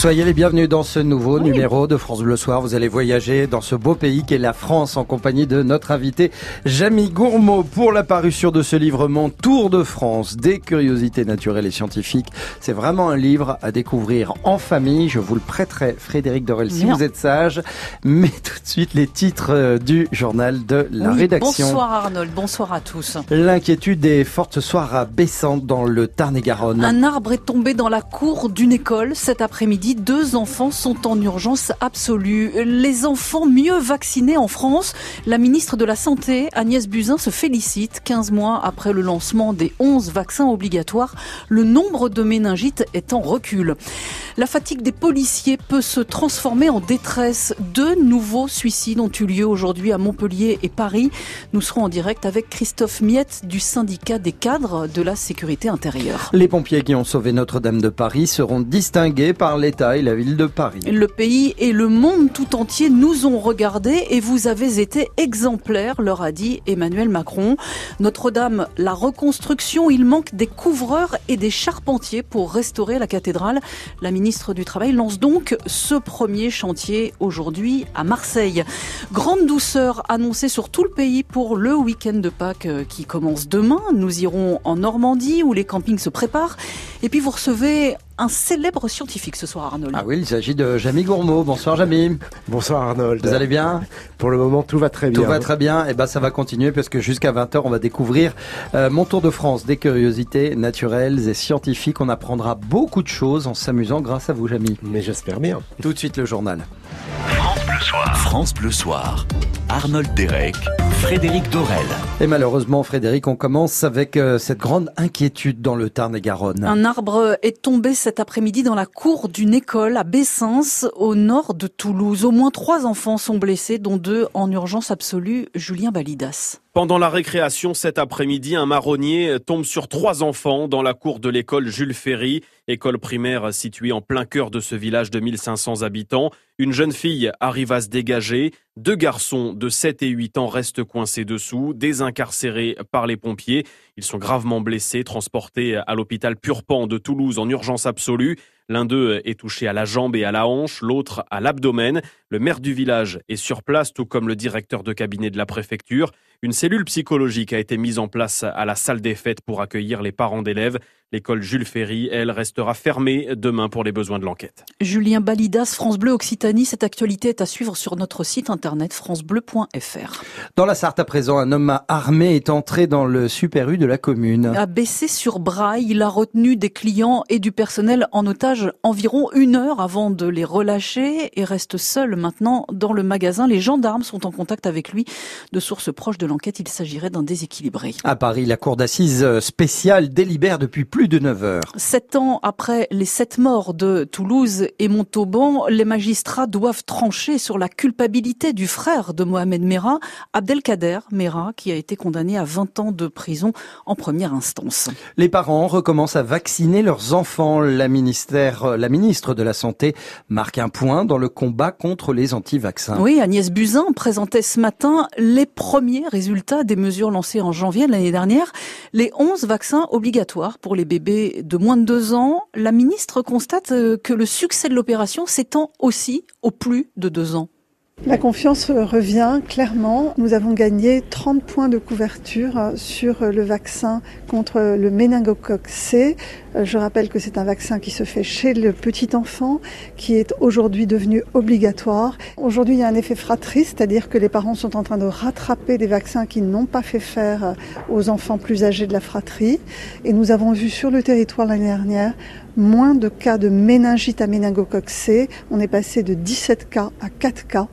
Soyez les bienvenus dans ce nouveau numéro de France Bleu Soir. Vous allez voyager dans ce beau pays qu'est la France en compagnie de notre invité Jamie Gourmaud pour la parution de ce livre Mon Tour de France des curiosités naturelles et scientifiques. C'est vraiment un livre à découvrir en famille. Je vous le prêterai, Frédéric Dorel, si vous êtes sage. Mais tout de suite, les titres euh, du journal de la rédaction. Bonsoir Arnold, bonsoir à tous. L'inquiétude est forte ce soir à dans le Tarn-et-Garonne. Un arbre est tombé dans la cour d'une école cet après-midi deux enfants sont en urgence absolue. Les enfants mieux vaccinés en France, la ministre de la Santé, Agnès Buzyn, se félicite. 15 mois après le lancement des 11 vaccins obligatoires, le nombre de méningites est en recul. La fatigue des policiers peut se transformer en détresse. Deux nouveaux suicides ont eu lieu aujourd'hui à Montpellier et Paris. Nous serons en direct avec Christophe Miette du syndicat des cadres de la sécurité intérieure. Les pompiers qui ont sauvé Notre-Dame de Paris seront distingués par les et la ville de Paris. Le pays et le monde tout entier nous ont regardés et vous avez été exemplaires, leur a dit Emmanuel Macron. Notre-Dame, la reconstruction, il manque des couvreurs et des charpentiers pour restaurer la cathédrale. La ministre du Travail lance donc ce premier chantier aujourd'hui à Marseille. Grande douceur annoncée sur tout le pays pour le week-end de Pâques euh, qui commence demain. Nous irons en Normandie où les campings se préparent. Et puis vous recevez un célèbre scientifique ce soir, Arnold. Ah oui, il s'agit de Jamie Gourmaud. Bonsoir, Jamie. Bonsoir, Arnold. Vous allez bien Pour le moment, tout va très bien. Tout va très bien. Et eh ben, ça va continuer parce que jusqu'à 20h, on va découvrir euh, mon tour de France des curiosités naturelles et scientifiques. On apprendra beaucoup de choses en s'amusant grâce à vous, Jamie. Mais j'espère bien. Tout de suite, le journal. France Bleu Soir. France Bleu Soir. Arnold Derek, Frédéric Dorel. Et malheureusement, Frédéric, on commence avec euh, cette grande inquiétude dans le Tarn-et-Garonne. Un arbre est tombé cet après-midi dans la cour d'une école à Bessens, au nord de Toulouse. Au moins trois enfants sont blessés, dont deux en urgence absolue. Julien Balidas. Pendant la récréation cet après-midi, un marronnier tombe sur trois enfants dans la cour de l'école Jules Ferry, école primaire située en plein cœur de ce village de 1500 habitants. Une jeune fille arrive à se dégager, deux garçons de 7 et 8 ans restent coincés dessous, désincarcérés par les pompiers. Ils sont gravement blessés, transportés à l'hôpital Purpan de Toulouse en urgence absolue. L'un d'eux est touché à la jambe et à la hanche, l'autre à l'abdomen. Le maire du village est sur place, tout comme le directeur de cabinet de la préfecture. Une cellule psychologique a été mise en place à la salle des fêtes pour accueillir les parents d'élèves. L'école Jules Ferry, elle, restera fermée demain pour les besoins de l'enquête. Julien Balidas, France Bleu Occitanie. Cette actualité est à suivre sur notre site internet francebleu.fr. Dans la Sarthe à présent, un homme armé est entré dans le Super U de la commune. A baissé sur Braille, il a retenu des clients et du personnel en otage environ une heure avant de les relâcher et reste seul maintenant dans le magasin. Les gendarmes sont en contact avec lui. De sources proches de l'enquête, il s'agirait d'un déséquilibré. À Paris, la cour d'assises spéciale délibère depuis plus de 9 heures. Sept ans après les sept morts de Toulouse et Montauban, les magistrats doivent trancher sur la culpabilité du frère de Mohamed Merah, Abdelkader Merah, qui a été condamné à 20 ans de prison en première instance. Les parents recommencent à vacciner leurs enfants. La, ministère, la ministre de la Santé marque un point dans le combat contre les anti-vaccins. Oui, Agnès Buzyn présentait ce matin les premiers résultats des mesures lancées en janvier de l'année dernière. Les 11 vaccins obligatoires pour les bébés de moins de deux ans, la ministre constate euh, que le succès de l'opération s'étend aussi aux plus de deux ans. La confiance revient clairement. Nous avons gagné 30 points de couverture sur le vaccin contre le méningocoque C. Je rappelle que c'est un vaccin qui se fait chez le petit enfant, qui est aujourd'hui devenu obligatoire. Aujourd'hui, il y a un effet fratrie, c'est-à-dire que les parents sont en train de rattraper des vaccins qu'ils n'ont pas fait faire aux enfants plus âgés de la fratrie. Et nous avons vu sur le territoire l'année dernière moins de cas de méningite à. On est passé de 17 cas à 4 cas.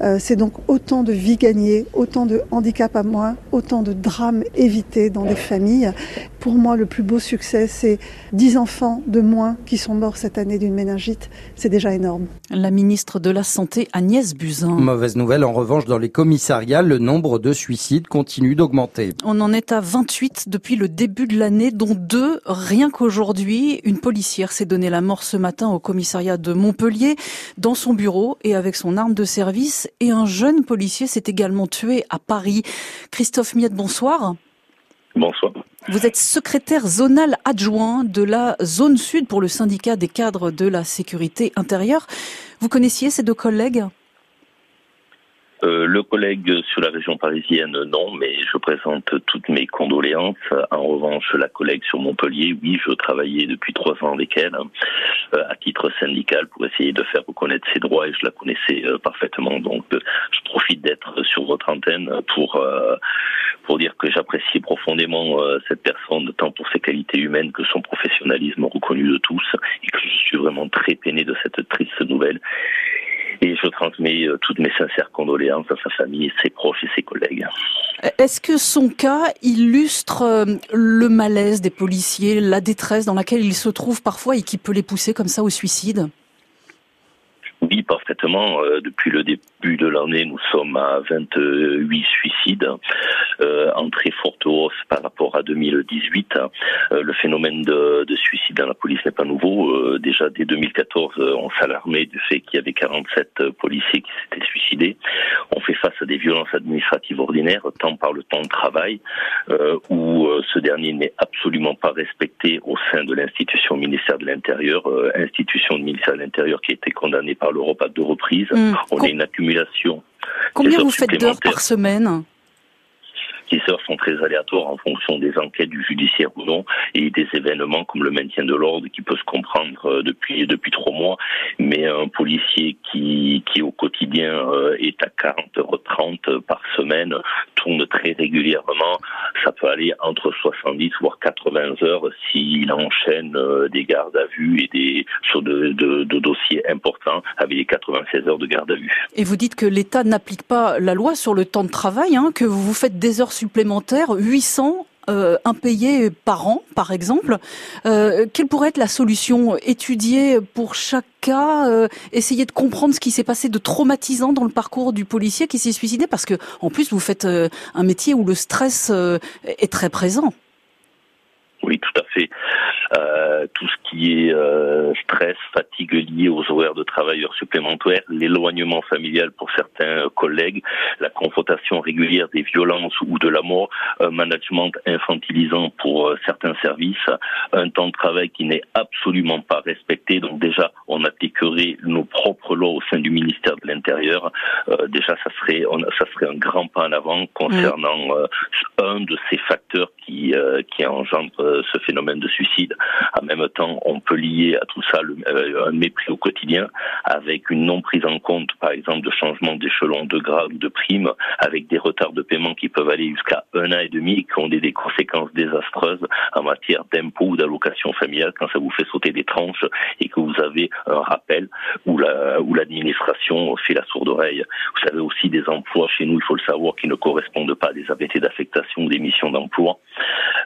Euh, c'est donc autant de vies gagnées, autant de handicaps à moins, autant de drames évités dans des familles. Pour moi, le plus beau succès, c'est 10 enfants de moins qui sont morts cette année d'une méningite. C'est déjà énorme. La ministre de la Santé, Agnès Buzyn. Mauvaise nouvelle, en revanche, dans les commissariats, le nombre de suicides continue d'augmenter. On en est à 28 depuis le début de l'année, dont deux rien qu'aujourd'hui. Une policière s'est donné la mort ce matin au commissariat de Montpellier, dans son bureau et avec son arme de service. Et un jeune policier s'est également tué à Paris. Christophe Miette, bonsoir. Bonsoir. Vous êtes secrétaire zonal adjoint de la zone sud pour le syndicat des cadres de la sécurité intérieure. Vous connaissiez ces deux collègues? Euh, le collègue sur la région parisienne, non, mais je présente toutes mes condoléances. En revanche, la collègue sur Montpellier, oui, je travaillais depuis trois ans avec elle euh, à titre syndical pour essayer de faire reconnaître ses droits et je la connaissais euh, parfaitement. Donc, je profite d'être sur votre antenne pour pour dire que j'apprécie profondément cette personne, tant pour ses qualités humaines que son professionnalisme reconnu de tous, et que je suis vraiment très peiné de cette triste nouvelle et je transmets euh, toutes mes sincères condoléances à sa famille, ses proches et ses collègues. Est-ce que son cas illustre euh, le malaise des policiers, la détresse dans laquelle ils se trouvent parfois et qui peut les pousser comme ça au suicide? Oui, parfaitement. Euh, depuis le début de l'année, nous sommes à 28 suicides, euh, en très forte hausse par rapport à 2018. Euh, le phénomène de, de, suicide dans la police n'est pas nouveau. Euh, déjà dès 2014, on s'alarmait du fait qu'il y avait 47 policiers qui s'étaient suicidés. On fait face à des violences administratives ordinaires, tant par le temps de travail, où ce dernier n'est absolument pas respecté au sein de l'institution ministère de l'Intérieur, institution du ministère de l'Intérieur qui a été condamnée par l'Europe à deux reprises. Hmm. On a une accumulation. Combien vous faites d'heures par semaine? Heures sont très aléatoires en fonction des enquêtes du judiciaire ou non et des événements comme le maintien de l'ordre qui peut se comprendre euh, depuis depuis trois mois. Mais un policier qui qui au quotidien euh, est à 40 heures 30 par semaine tourne très régulièrement. Ça peut aller entre 70 voire 80 heures s'il enchaîne euh, des gardes à vue et des sur de, dossiers importants avec les 96 heures de garde à vue. Et vous dites que l'État n'applique pas la loi sur le temps de travail, hein, que vous faites des heures supplémentaires, 800 euh, impayés par an, par exemple. Euh, quelle pourrait être la solution Étudier pour chaque cas, euh, essayer de comprendre ce qui s'est passé de traumatisant dans le parcours du policier qui s'est suicidé, parce que en plus vous faites un métier où le stress est très présent. Oui, tout à fait. Euh, tout ce qui est euh, stress, fatigue liée aux horaires de travailleurs supplémentaires, l'éloignement familial pour certains collègues, la confrontation régulière des violences ou de la mort, un management infantilisant pour euh, certains services, un temps de travail qui n'est absolument pas respecté. Donc déjà, on appliquerait nos propres lois au sein du ministère de l'Intérieur. Euh, déjà, ça serait, on, ça serait un grand pas en avant concernant un de ces facteurs qui, qui engendre ce phénomène de suicide. En même temps, on peut lier à tout ça euh, un mépris au quotidien avec une non prise en compte, par exemple, de changement d'échelon de grade ou de prime, avec des retards de paiement qui peuvent aller jusqu'à un an et demi, qui ont des, conséquences désastreuses en matière d'impôts ou d'allocations familiales quand ça vous fait sauter des tranches et que vous avez un rappel où la où l'administration fait la sourde oreille. Vous savez aussi des emplois chez nous, il faut le savoir, qui ne correspondent pas à des ABT d'affectation ou des missions d'emploi.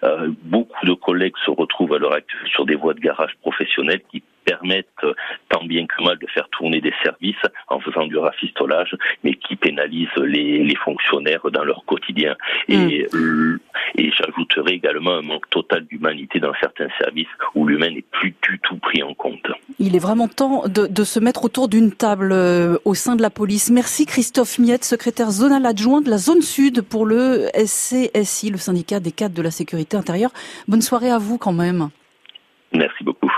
Euh, beaucoup de collègues se retrouvent à l'heure actuelle sur des voies de garage professionnelles qui permettent tant bien que mal de faire tourner des services en faisant du rafistolage, mais qui pénalisent les, les fonctionnaires dans leur quotidien. Et, mm. et j'ajouterai également un manque total d'humanité dans certains services où l'humain n'est plus du tout pris en compte. Il est vraiment temps de, de se mettre autour d'une table euh, au sein de la police. Merci Christophe Miette, secrétaire zonal adjoint de la zone sud pour le SCSI, le syndicat des cadres de la sécurité intérieure. Bonne soirée à vous quand même. Merci beaucoup.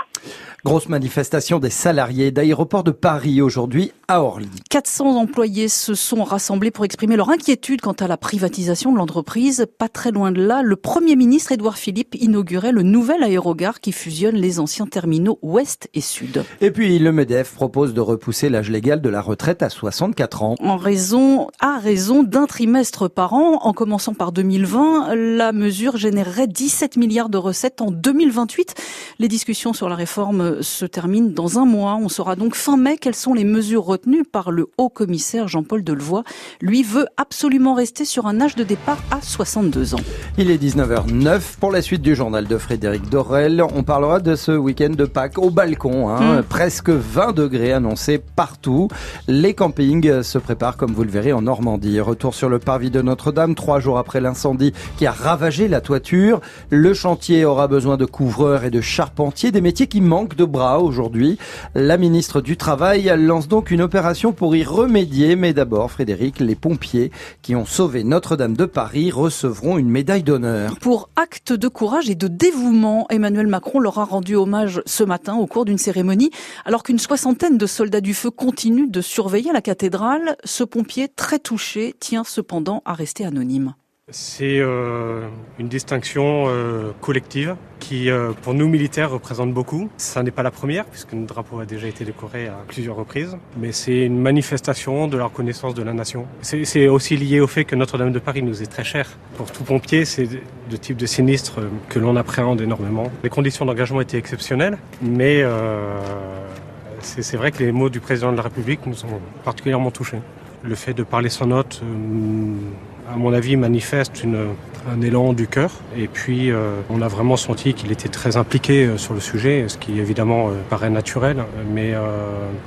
Grosse manifestation des salariés d'aéroport de Paris aujourd'hui à Orly. 400 employés se sont rassemblés pour exprimer leur inquiétude quant à la privatisation de l'entreprise. Pas très loin de là, le Premier ministre Édouard Philippe inaugurait le nouvel aérogare qui fusionne les anciens terminaux ouest et sud. Et puis le MEDEF propose de repousser l'âge légal de la retraite à 64 ans. En raison, à raison d'un trimestre par an, en commençant par 2020, la mesure générerait 17 milliards de recettes en 2028. Les discussions sur la réforme se termine dans un mois. On saura donc fin mai quelles sont les mesures retenues par le haut commissaire Jean-Paul Delevoye. Lui veut absolument rester sur un âge de départ à 62 ans. Il est 19h09 pour la suite du journal de Frédéric Dorel. On parlera de ce week-end de Pâques au balcon. Hein. Mm. Presque 20 degrés annoncés partout. Les campings se préparent comme vous le verrez en Normandie. Retour sur le parvis de Notre-Dame trois jours après l'incendie qui a ravagé la toiture. Le chantier aura besoin de couvreurs et de charpentiers, des métiers qui manquent de bras aujourd'hui. La ministre du Travail lance donc une opération pour y remédier. Mais d'abord, Frédéric, les pompiers qui ont sauvé Notre-Dame de Paris recevront une médaille d'honneur. Pour acte de courage et de dévouement, Emmanuel Macron leur a rendu hommage ce matin au cours d'une cérémonie. Alors qu'une soixantaine de soldats du feu continuent de surveiller la cathédrale, ce pompier très touché tient cependant à rester anonyme. C'est euh, une distinction euh, collective qui, euh, pour nous militaires, représente beaucoup. Ça n'est pas la première, puisque notre drapeau a déjà été décoré à plusieurs reprises, mais c'est une manifestation de la reconnaissance de la nation. C'est aussi lié au fait que Notre-Dame de Paris nous est très cher. Pour tout pompier, c'est le type de sinistre que l'on appréhende énormément. Les conditions d'engagement étaient exceptionnelles, mais c'est vrai que les mots du président de la République nous ont particulièrement touchés. Le fait de parler sans note à mon avis, manifeste un élan du cœur. Et puis, euh, on a vraiment senti qu'il était très impliqué euh, sur le sujet, ce qui évidemment euh, paraît naturel, mais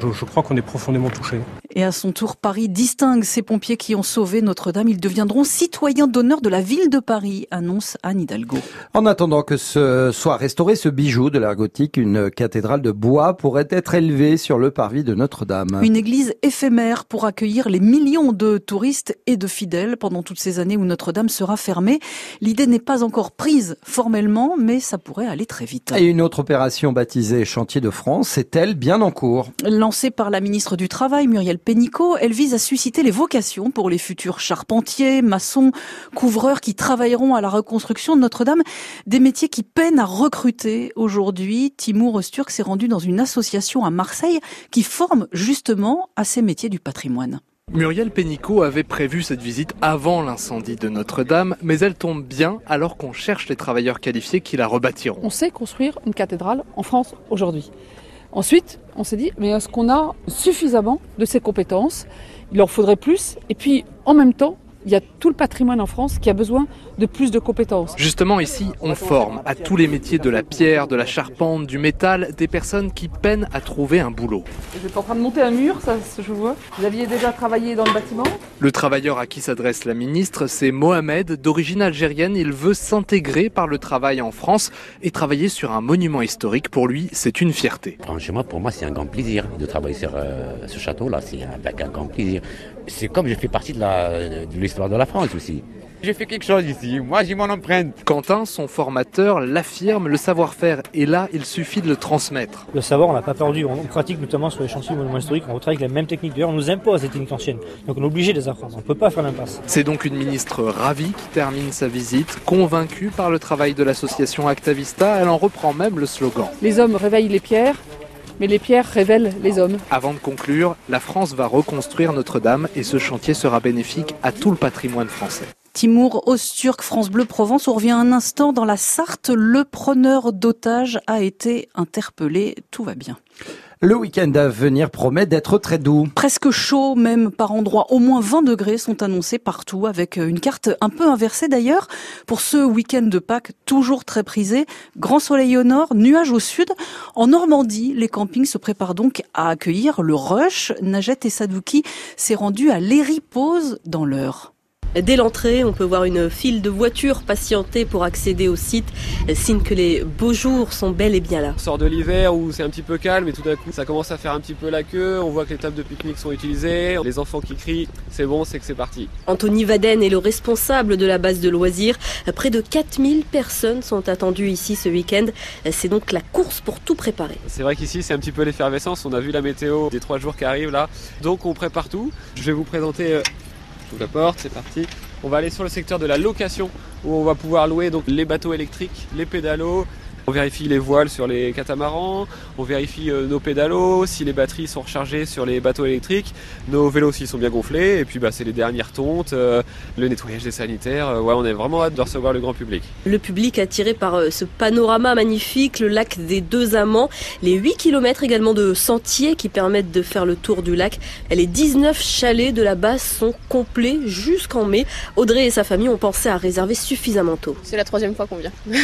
je crois qu'on est profondément touché. Et à son tour, Paris distingue ces pompiers qui ont sauvé Notre-Dame. Ils deviendront citoyens d'honneur de la ville de Paris, annonce Anne Hidalgo. En attendant que ce soit restauré ce bijou de l'art gothique, une cathédrale de bois pourrait être élevée sur le parvis de Notre-Dame. Une église éphémère pour accueillir les millions de touristes et de fidèles pendant toutes ces années où Notre-Dame sera fermée. L'idée n'est pas encore prise formellement, mais ça pourrait aller très vite. Et une autre opération baptisée Chantier de France est-elle bien en cours? Lancée par la ministre du Travail, Muriel Pénicaud, elle vise à susciter les vocations pour les futurs charpentiers, maçons, couvreurs qui travailleront à la reconstruction de Notre-Dame. Des métiers qui peinent à recruter aujourd'hui. Timur Osturk s'est rendu dans une association à Marseille qui forme justement à ces métiers du patrimoine. Muriel Pénicaud avait prévu cette visite avant l'incendie de Notre-Dame, mais elle tombe bien alors qu'on cherche les travailleurs qualifiés qui la rebâtiront. On sait construire une cathédrale en France aujourd'hui. Ensuite, on s'est dit, mais est-ce qu'on a suffisamment de ces compétences? Il leur faudrait plus. Et puis, en même temps, il y a tout le patrimoine en France qui a besoin de plus de compétences. Justement, ici, on forme à tous les métiers de la pierre, de la charpente, du métal, des personnes qui peinent à trouver un boulot. Vous êtes en train de monter un mur, ça je vois. Vous aviez déjà travaillé dans le bâtiment? Le travailleur à qui s'adresse la ministre, c'est Mohamed, d'origine algérienne. Il veut s'intégrer par le travail en France et travailler sur un monument historique. Pour lui, c'est une fierté. Franchement, pour moi, c'est un grand plaisir de travailler sur euh, ce château-là. C'est avec un grand plaisir. C'est comme je fais partie de de, de la France aussi. J'ai fait quelque chose ici, moi j'ai mon empreinte. Quentin, son formateur, l'affirme, le savoir-faire est là, il suffit de le transmettre. Le savoir, on l'a pas perdu, on pratique notamment sur les chantiers monuments historiques, on retravaille avec la même technique. D'ailleurs, on nous impose des techniques anciennes, donc on est obligé de les apprendre, on ne peut pas faire l'impasse. C'est donc une ministre ravie qui termine sa visite, convaincue par le travail de l'association Actavista, elle en reprend même le slogan. Les hommes réveillent les pierres, mais les pierres révèlent les hommes. Avant de conclure, la France va reconstruire Notre-Dame et ce chantier sera bénéfique à tout le patrimoine français. Timur Osturk, France Bleu Provence. On revient un instant dans la Sarthe. Le preneur d'otages a été interpellé. Tout va bien. Le week-end à venir promet d'être très doux. Presque chaud même par endroits. Au moins 20 degrés sont annoncés partout avec une carte un peu inversée d'ailleurs. Pour ce week-end de Pâques toujours très prisé, grand soleil au nord, nuages au sud. En Normandie, les campings se préparent donc à accueillir le rush. Najette et Sadouki s'est rendu à l'Éripose dans l'heure. Dès l'entrée, on peut voir une file de voitures patienter pour accéder au site, signe que les beaux jours sont bel et bien là. On sort de l'hiver où c'est un petit peu calme et tout d'un coup ça commence à faire un petit peu la queue, on voit que les tables de pique-nique sont utilisées, les enfants qui crient, c'est bon, c'est que c'est parti. Anthony Vaden est le responsable de la base de loisirs. Près de 4000 personnes sont attendues ici ce week-end. C'est donc la course pour tout préparer. C'est vrai qu'ici c'est un petit peu l'effervescence, on a vu la météo des trois jours qui arrivent là, donc on prépare tout. Je vais vous présenter la porte, c'est parti. On va aller sur le secteur de la location où on va pouvoir louer donc les bateaux électriques, les pédalos, on vérifie les voiles sur les catamarans, on vérifie euh, nos pédalos, si les batteries sont rechargées sur les bateaux électriques, nos vélos s'ils sont bien gonflés, et puis bah, c'est les dernières tontes, euh, le nettoyage des sanitaires. Euh, ouais, on est vraiment hâte de recevoir le grand public. Le public attiré par ce panorama magnifique, le lac des Deux Amants, les 8 km également de sentiers qui permettent de faire le tour du lac. Les 19 chalets de la base sont complets jusqu'en mai. Audrey et sa famille ont pensé à réserver suffisamment tôt. C'est la troisième fois qu'on vient.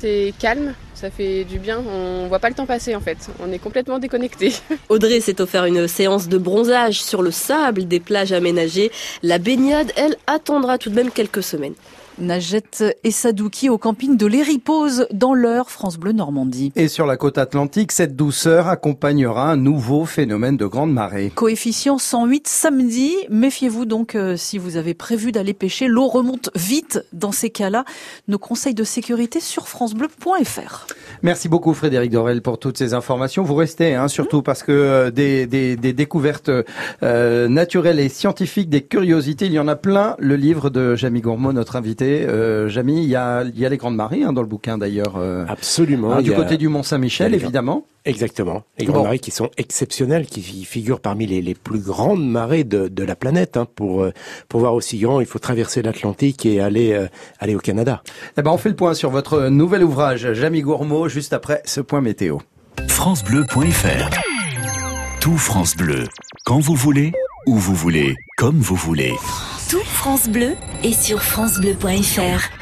C'est calme, ça fait du bien. On voit pas le temps passer en fait. On est complètement déconnecté. Audrey s'est offert une séance de bronzage sur le sable des plages aménagées. La baignade, elle, attendra tout de même quelques semaines. Najette et Sadouki au camping de l'Éripose dans l'heure France Bleu Normandie. Et sur la côte atlantique, cette douceur accompagnera un nouveau phénomène de grande marée. Coefficient 108 samedi. Méfiez-vous donc euh, si vous avez prévu d'aller pêcher. L'eau remonte vite dans ces cas-là. Nos conseils de sécurité sur francebleu.fr. Merci beaucoup Frédéric Dorel pour toutes ces informations. Vous restez, hein, surtout parce que euh, des, des, des, découvertes euh, naturelles et scientifiques, des curiosités, il y en a plein. Le livre de Jamie Gourmaud, notre invité. Euh, Jamie, il y a, il y a les grandes marées hein, dans le bouquin d'ailleurs. Euh, Absolument. hein, du a- côté du Mont Saint-Michel, il y a les évidemment. Exactement. Les Bon. grandes marées qui sont exceptionnelles, qui fi- figurent parmi les, les plus grandes marées de, de la planète. hein. Pour, euh, pour voir aussi grand, il faut traverser l'Atlantique et aller, euh, aller au Canada. Eh ben, on fait le point sur votre nouvel ouvrage, Jamie Gourmaud, juste après ce point météo. FranceBleu.fr Tout France Bleu. Quand vous voulez, où vous voulez, comme vous voulez. Tout France Bleu est sur francebleu.fr.